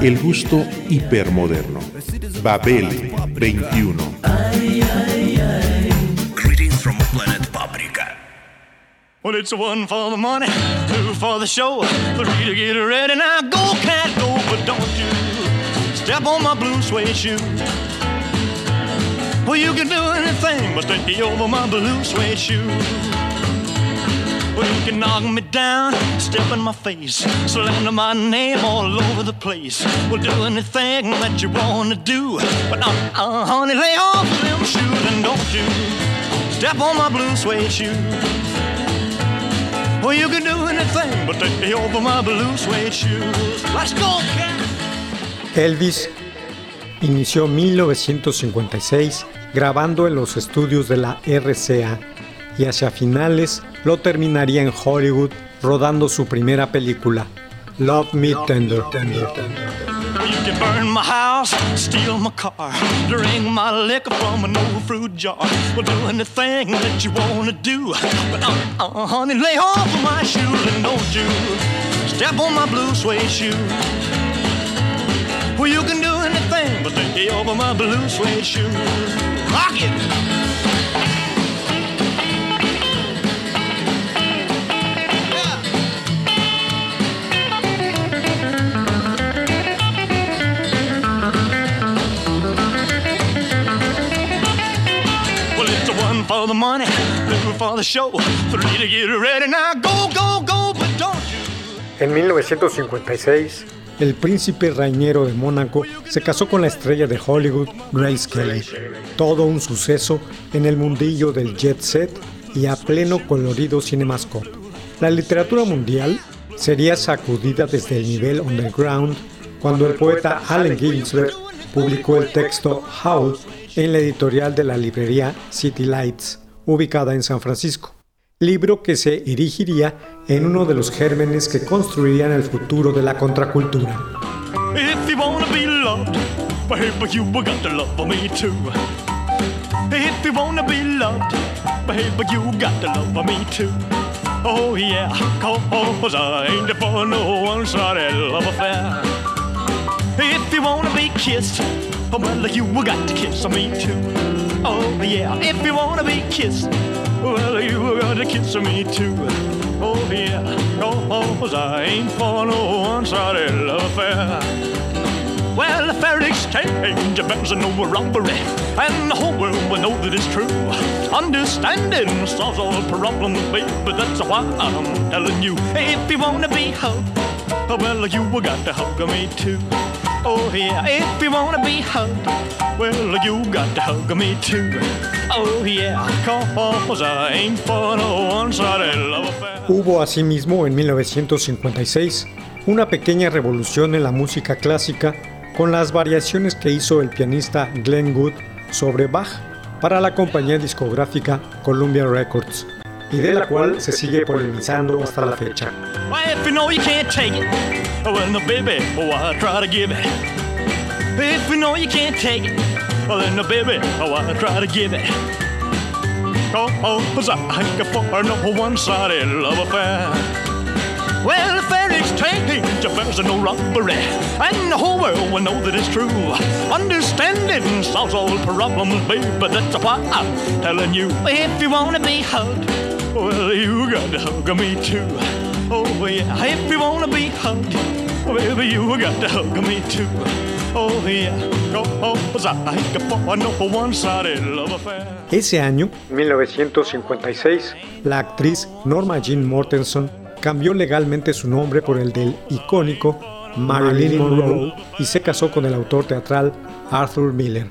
El gusto hipermoderno. Babel 21. Greetings from planet Paprika. Well, it's one for the money, two for the show, three to get ready. Now go, cat, go, but don't you step on my blue suede shoe. Well, you can do anything but stay over my blue suede shoe. Well, you can knock me down, step in my face, slander my name all over the place. Well, do anything that you wanna do, but uh, uh, honey, lay off them shoes and don't you step on my blue suede shoe. Well, you can do anything but take me over my blue suede shoes. Let's go. Elvis inició 1956 grabando en los estudios de la RCA y hacia finales lo terminaría en Hollywood rodando su primera película, Love Me Tender. You can burn my house, steal my car, drink my liquor from an old fruit jar. Well, do anything that you wanna do. But uh, uh, honey, lay off of my shoes and don't you step on my blue suede shoe. Well, you can do anything but lay over my blue suede shoes. Rock it! For the money, for the. En 1956, el príncipe Rainiero de Mónaco se casó con la estrella de Hollywood, Grace Kelly. Todo un suceso en el mundillo del jet set y a pleno colorido cinemascope. La literatura mundial sería sacudida desde el nivel underground cuando el poeta Allen Ginsberg publicó el texto Howl en la editorial de la librería City Lights, ubicada en San Francisco, libro que se erigiría en uno de los gérmenes que construirían el futuro de la contracultura. If you wanna be loved, baby, you got to love me too. If you wanna be loved, baby, you got to love me too. Oh yeah, cause I ain't for no one-sided love affair. If you wanna be kissed, well, you got to kiss me too. Oh yeah, if you wanna be kissed, well, you got to kiss me too. Oh yeah, cause I ain't for no one-sided love affair. Well, a fair exchange bears no robbery, and the whole world will know that it's true. Understanding solves all problems, baby. That's why I'm telling you, if you wanna be hugged, well, you got to hug me too. Oh yeah, if you wanna be hugged, well, you got to hug me too. Oh yeah, I ain't for love. Hubo asimismo en 1956 una pequeña revolución en la música clásica con las variaciones que hizo el pianista Glenn Good sobre Bach para la compañía discográfica Columbia Records, y de la cual se sigue polemizando hasta la fecha. Oh, oh, well, if they're exchanging no robbery, and the whole world will know that it's true. Understanding solves all problems, baby, that's why I'm telling you. If you wanna be hugged, well, you got to hug me too. Oh, yeah, if you wanna be hugged, baby, you got to hug me too. Oh, yeah, cause I ain't for no one-sided love affair. Ese año, 1956, la actriz Norma Jean Mortensen cambió legalmente su nombre por el del icónico Marilyn Monroe y se casó con el autor teatral Arthur Miller.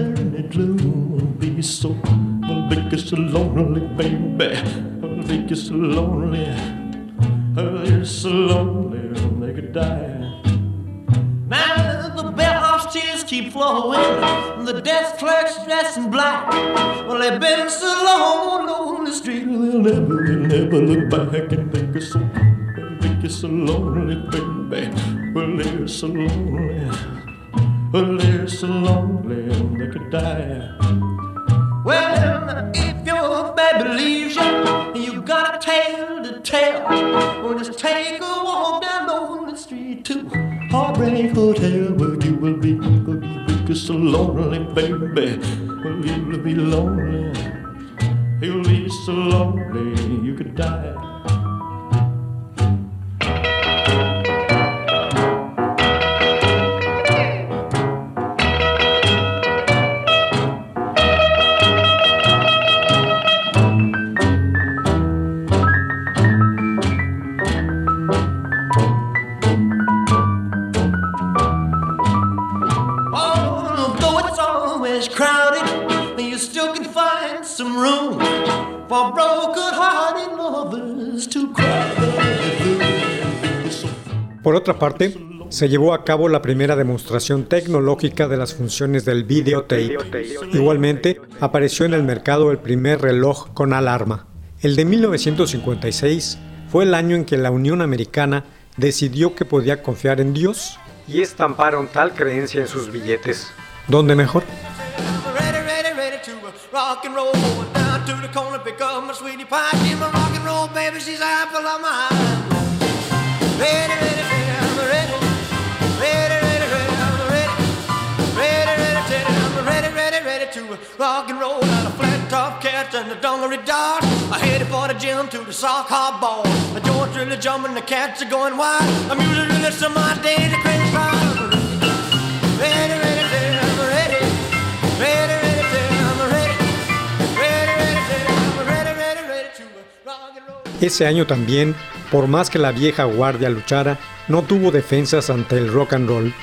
Be so, I'll be so lonely, baby. I'll be so lonely. I'll so lonely they could die. Now the bellhop's tears keep flowing, the desk clerk's dressed in black. Well, they've been so long on the street, they'll never, they'll never look back and think it's so, think it's so lonely, baby. Well, they're so lonely, well, they're so lonely, they could die. If your baby leaves you, you got a tale to tell. Well, just take a walk down on the street to Heartbreak Hotel, where you will be, will you be so lonely, baby. Well, you'll be lonely, you'll be so lonely, you could die. Por otra parte, se llevó a cabo la primera demostración tecnológica de las funciones del videotape. Igualmente, apareció en el mercado el primer reloj con alarma. El de 1956 fue el año en que la Unión Americana decidió que podía confiar en Dios y estamparon tal creencia en sus billetes. ¿Dónde mejor? rock and roll. Going down to the corner, pick up my sweetie pie. Give my rock and roll, baby, she's high of mine. Ready, ready, ready, I'm ready. Ready, ready, ready, I'm ready. Ready, ready, ready, I'm ready, ready, ready to rock and roll. Out of flat top cats and the dungaree dog. I headed for the gym to the sock hop ball. The joint's really jumping, the cats are going wild. The music really to my dad. Ese año también, por más que la vieja guardia luchara, no tuvo defensas ante el rock and roll.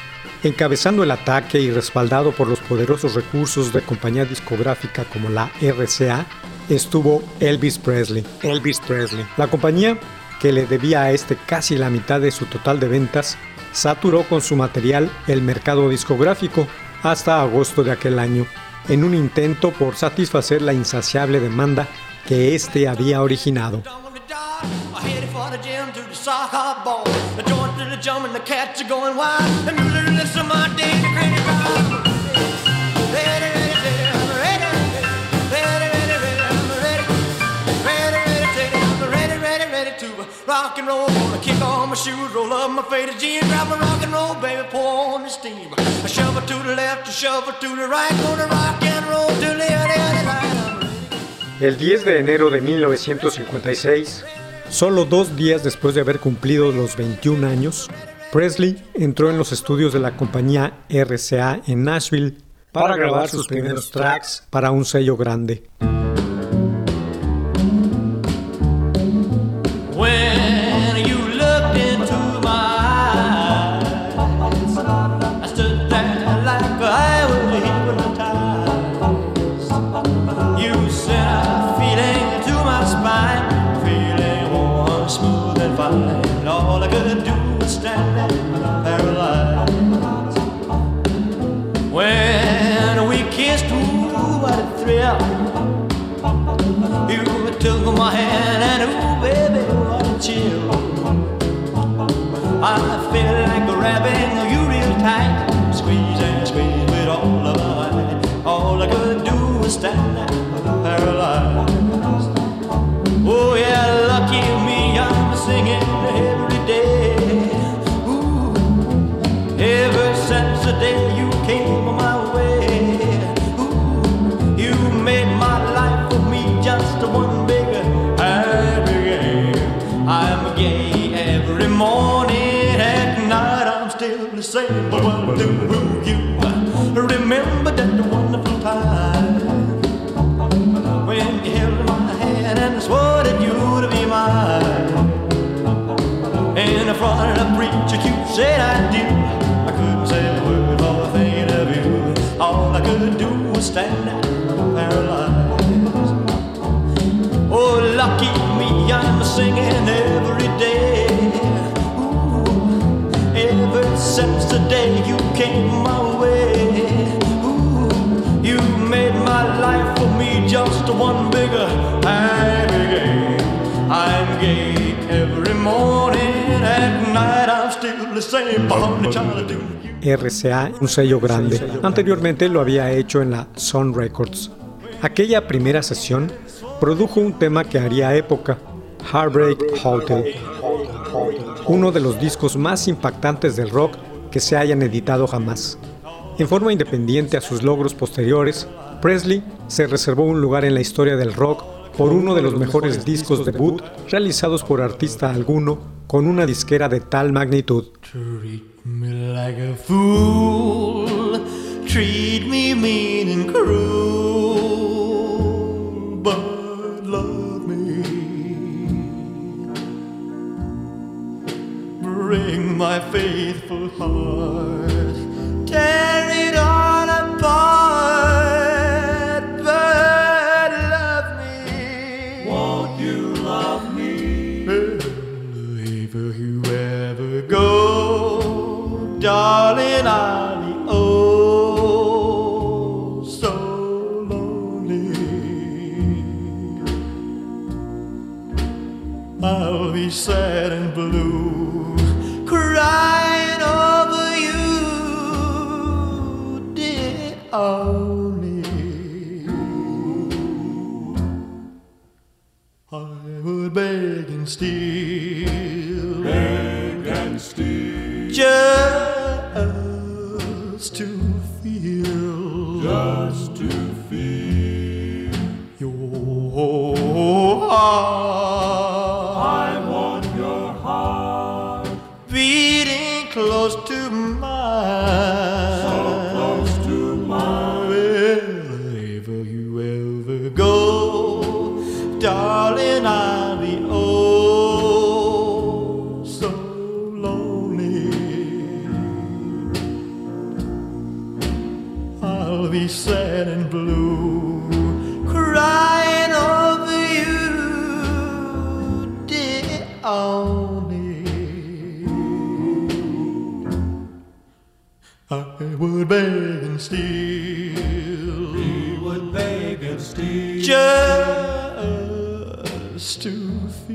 Encabezando el ataque y respaldado por los poderosos recursos de compañía discográfica como la RCA, estuvo Elvis Presley. Elvis Presley. La compañía, que le debía a este casi la mitad de su total de ventas, saturó con su material el mercado discográfico hasta agosto de aquel año, en un intento por satisfacer la insaciable demanda que éste había originado. I headed for the gym to the soccer ball. The joint to the jump and the cats are going wild. The music lifts of my to rock and roll. Gonna kick on my shoes, roll up my faded jeans, grab my rock and roll, baby, pour on the steam. A shovel to the left, a shovel to the right, gonna rock and roll to the right. El 10 de enero de 1956, Solo dos días después de haber cumplido los 21 años, Presley entró en los estudios de la compañía RCA en Nashville para grabar sus primeros tracks para un sello grande. took my hand and oh baby, what a chill. I feel like grabbing you real tight. wonder who you Remember that wonderful time when you held my hand and swore that you would be mine. In front of the preacher, you said I do. I couldn't say a word or a thing of you. All I could do was stand there paralyzed. Oh, lucky me, I'm singing every day. Day you came my way. Ooh, you made my life for me just one bigger happy game. I'm gay every morning, at night I'm still the same child of doom. RCA, un sello grande. Anteriormente lo había hecho en la Sun Records. Aquella primera sesión produjo un tema que haría época, Heartbreak Hotel, uno de los discos más impactantes del rock que se hayan editado jamás. En forma independiente a sus logros posteriores, Presley se reservó un lugar en la historia del rock por uno de los mejores discos debut realizados por artista alguno con una disquera de tal magnitud. Treat me like Just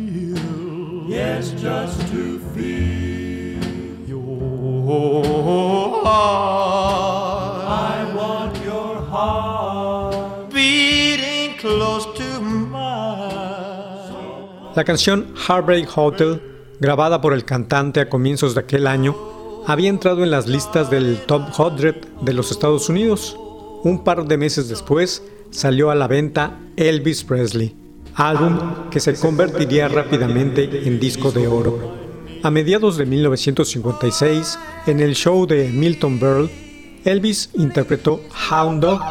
feel. Yes, just to feel. Your heart. I want your heart. Beating close to mine. La canción Heartbreak Hotel, grabada por el cantante a comienzos de aquel año, había entrado en las listas del Top 100 de los Estados Unidos. Un par de meses después salió a la venta Elvis Presley, álbum que se convertiría rápidamente en disco de oro. A mediados de 1956, en el show de Milton Berle, Elvis interpretó Hound Dog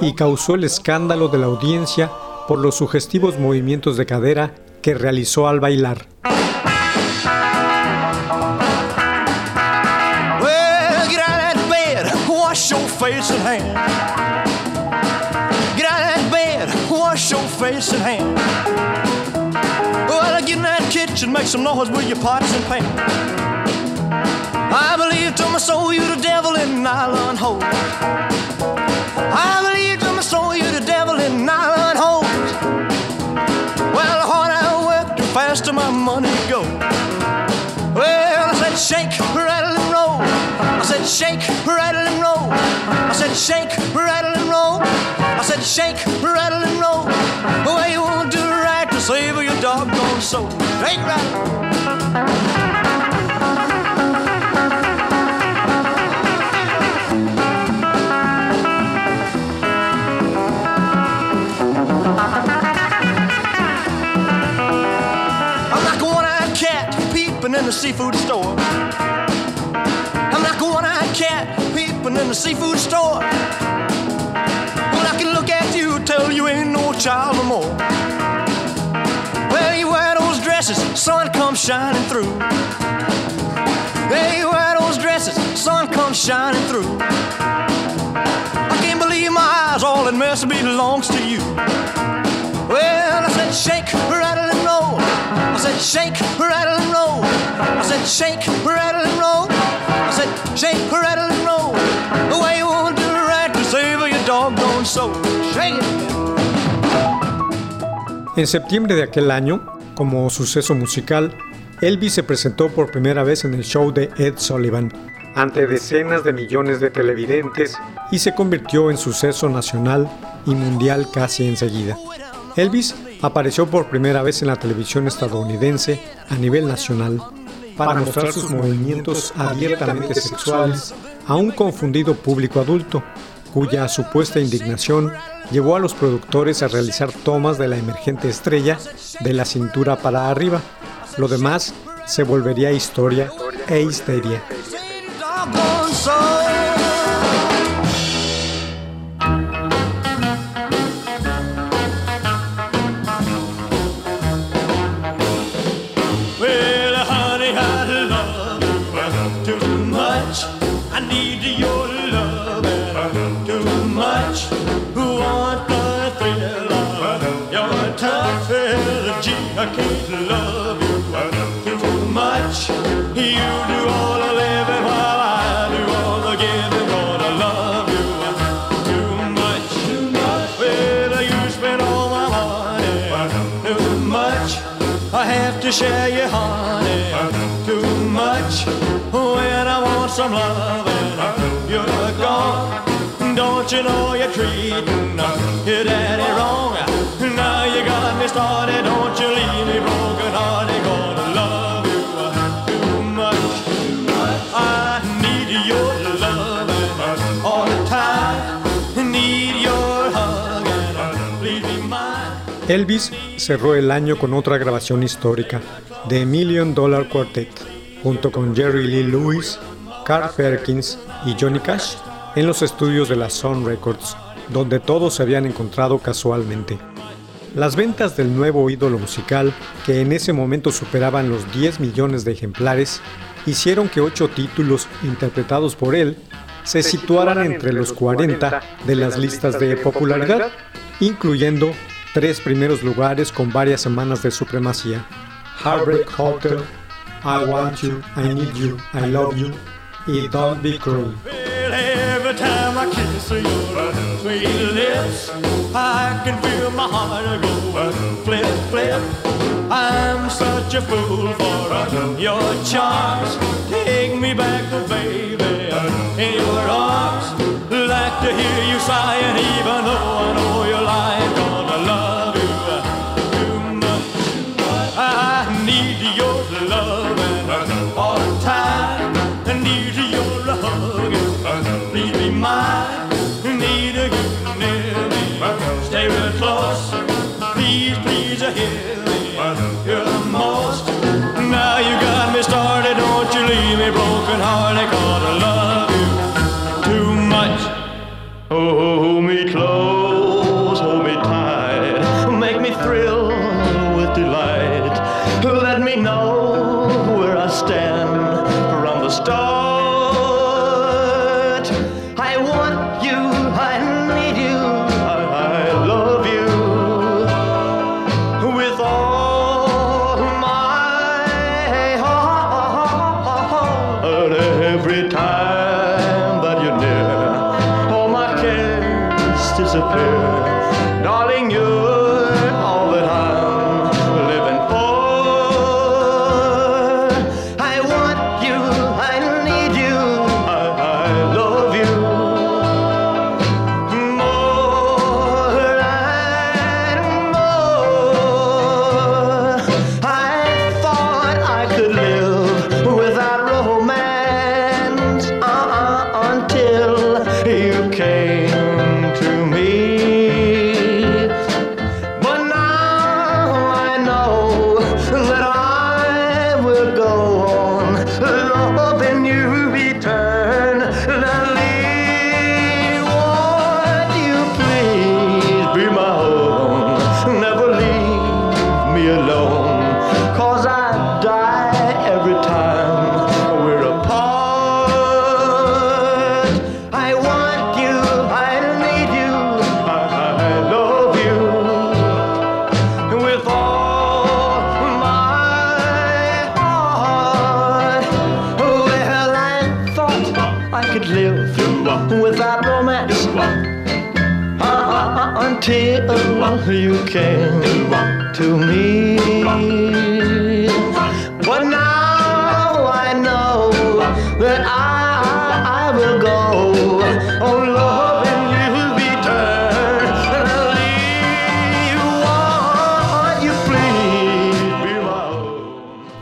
y causó el escándalo de la audiencia por los sugestivos movimientos de cadera que realizó al bailar. Face and hands. Well, get in that kitchen, make some noise with your pots and pans. I believe to my soul you the devil in nylon hose. I believe to my soul you the devil in nylon hose. Well, the harder I work, the faster my money goes. Well, I said shake, rattle and roll. I said shake, rattle and roll. I said shake, rattle and roll. Said shake, rattle and roll. Well, you won't do right to save your doggone soul. Shake, rattle. In the seafood store. I'm like a one-eyed cat peeping in the seafood store. Sun comes shining through. Hey, wear those glasses, sun comes shining through. I can't believe my eyes, all that mess belongs to you. Well, I said, shake, rattle, and roll. I said, shake, rattle, and roll. I said, shake, rattle, and roll. I said, shake, rattle, and roll. The way you want to right to save your doggone soul. Shake it. En septiembre de aquel año, como suceso musical, Elvis se presentó por primera vez en el show de Ed Sullivan, ante decenas de millones de televidentes. Y se convirtió en suceso nacional y mundial casi enseguida. Elvis apareció por primera vez en la televisión estadounidense a nivel nacional para mostrar sus movimientos abiertamente sexuales. a un confundido público adulto, cuya supuesta indignación llevó a los productores a realizar tomas de la emergente estrella de la cintura para arriba. Lo demás se volvería historia e histeria. I can't love you too much. You do all the living while I do all the giving. Gonna love you too much. Too much. Well, you spend all my money too much. I have to share your honey too much. When I want some loving, you're gone. Don't you know you're treating your daddy wrong? Elvis cerró el año con otra grabación histórica, The Million Dollar Quartet, junto con Jerry Lee Lewis, Carl Perkins y Johnny Cash, en los estudios de la Sun Records, donde todos se habían encontrado casualmente. Las ventas del nuevo ídolo musical, que en ese momento superaban los 10 millones de ejemplares, hicieron que ocho títulos interpretados por él se situaran entre los 40 de las listas de popularidad, incluyendo tres primeros lugares con varias semanas de supremacía. Heartbreak Hotel, I Want You, I Need You, I Love You y Don't Be Cruel. Every time I kiss your sweet lips, I can feel my heart go flip, flip. I'm such a fool for your charms. Take me back, baby, in your arms. Like to hear you sighing, even though I know my that I, I will go. My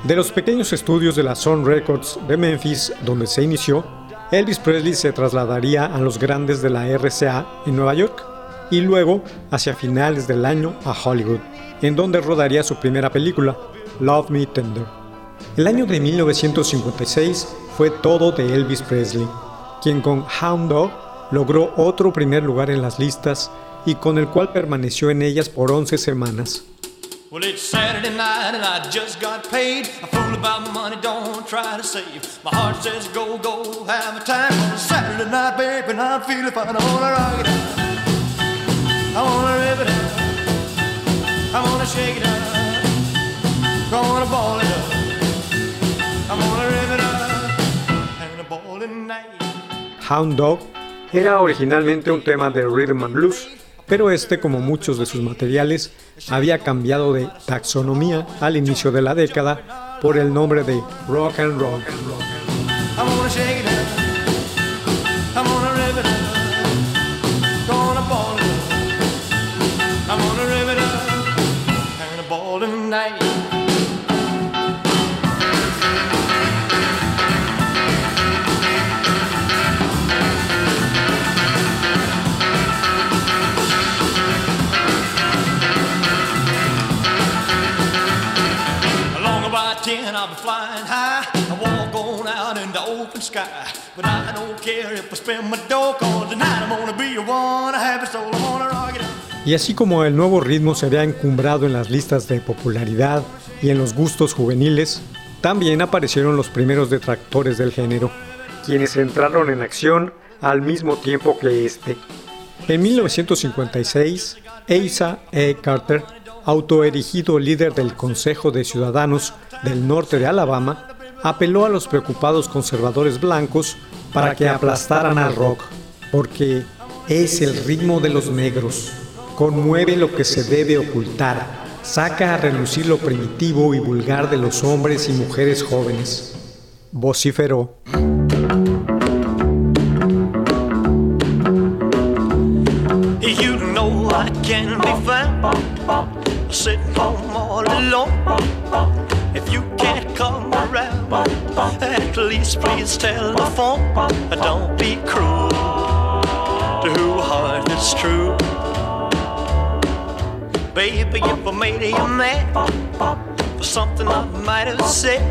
De los pequeños estudios de la Sun Records de Memphis, donde se inició, Elvis Presley se trasladaría a los grandes de la RCA en Nueva York y luego, hacia finales del año, a Hollywood, en donde rodaría su primera película, Love Me Tender. El año de 1956 fue todo de Elvis Presley, quien con Hound Dog logró otro primer lugar en las listas y con el cual permaneció en ellas por 11 semanas. Well, it's Saturday night and I just got paid. A fool about money, don't try to save. My heart says go, go, have a time on a Saturday night, baby, and I'm feeling fine. I wanna rock it out. I wanna rip it out. I wanna shake it out. Gonna Hound Dog era originalmente un tema de rhythm and blues, pero este, como muchos de sus materiales, había cambiado de taxonomía al inicio de la década por el nombre de rock and roll. Y así como el nuevo ritmo se había encumbrado en las listas de popularidad y en los gustos juveniles, también aparecieron los primeros detractores del género, quienes entraron en acción al mismo tiempo que este. En 1956, Asa E. Carter, autoerigido líder del Consejo de Ciudadanos del norte de Alabama, apeló a los preocupados conservadores blancos para que aplastaran al rock, porque es el ritmo de los negros, conmueve lo que se debe ocultar, saca a relucir lo primitivo y vulgar de los hombres y mujeres jóvenes. Vociferó. At least please telephone. Don't be cruel to who heart is true. Baby, if I made you mad for something I might have said,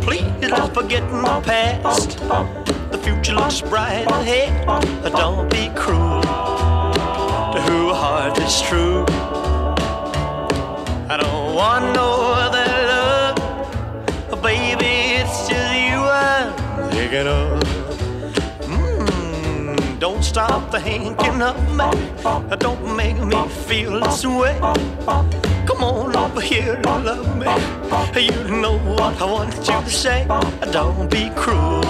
please don't forget my past. The future looks bright ahead. Don't be cruel to who heart is true. I don't want no other I'm thinking of. Mm, don't stop the thinking of me. Don't make me feel this way. Come on over here and love me. You know what I want you to say. Don't be cruel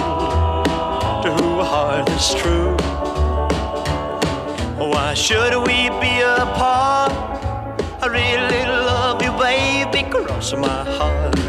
to who heart is true. Why should we be apart? I really love you, baby, cross my heart.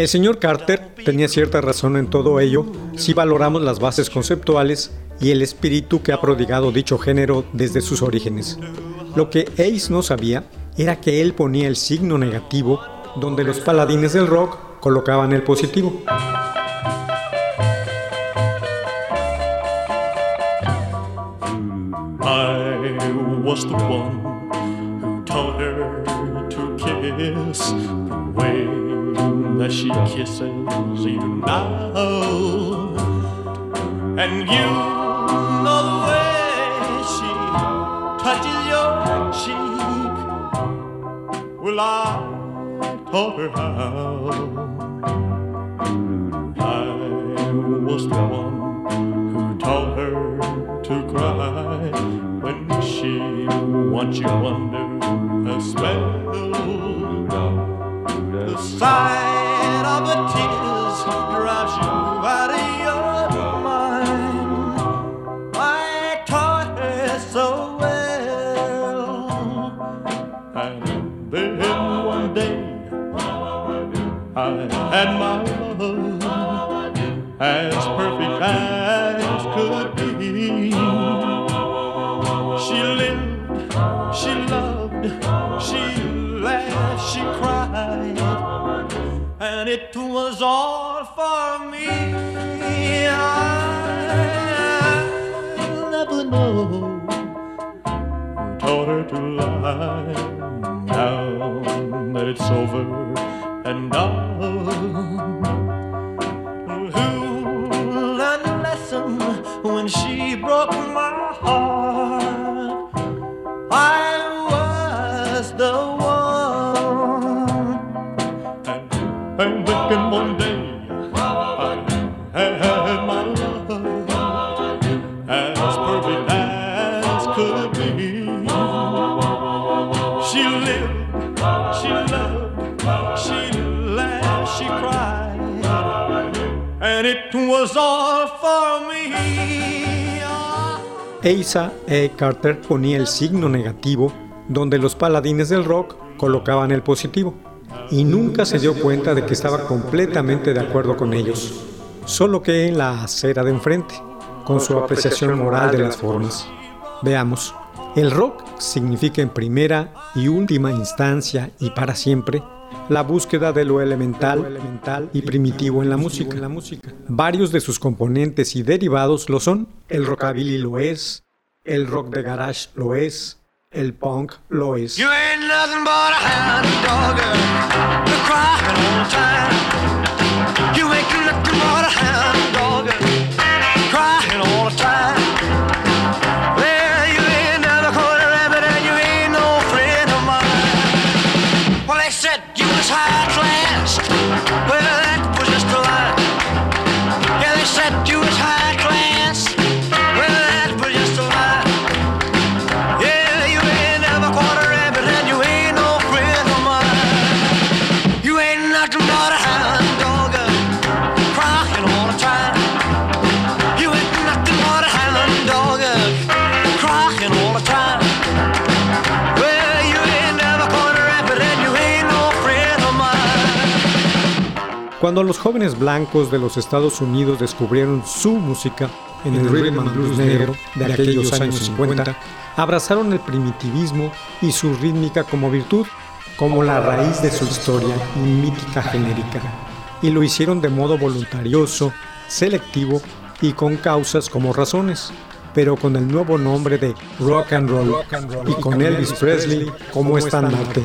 El señor Carter tenía cierta razón en todo ello si valoramos las bases conceptuales y el espíritu que ha prodigado dicho género desde sus orígenes. Lo que Ace no sabía era que él ponía el signo negativo donde los paladines del rock colocaban el positivo. That she kisses you now. And you know the way she touches your cheek. Well, I taught her how. I was the one who taught her to cry when she wants you under a spell the side of a tea for me. I'll never know who taught her to lie. Now that it's over and done, was all E. Carter ponía el signo negativo donde los paladines del rock colocaban el positivo y nunca se dio cuenta de que estaba completamente de acuerdo con ellos, solo que en la acera de enfrente, con su apreciación moral de las formas. Veamos, el rock significa en primera y última instancia y para siempre la búsqueda de lo elemental, y primitivo en la, música. Varios de sus componentes y derivados lo son. El rockabilly lo es, el rock de garage lo es, el punk lo es. You ain't Cuando los jóvenes blancos de los Estados Unidos descubrieron su música en el rhythm and blues negro de aquellos años 50, abrazaron el primitivismo y su rítmica como virtud, como la raíz de su historia y mítica genérica, y lo hicieron de modo voluntarioso, selectivo y con causas como razones, pero con el nuevo nombre de rock and roll y con Elvis Presley como estandarte.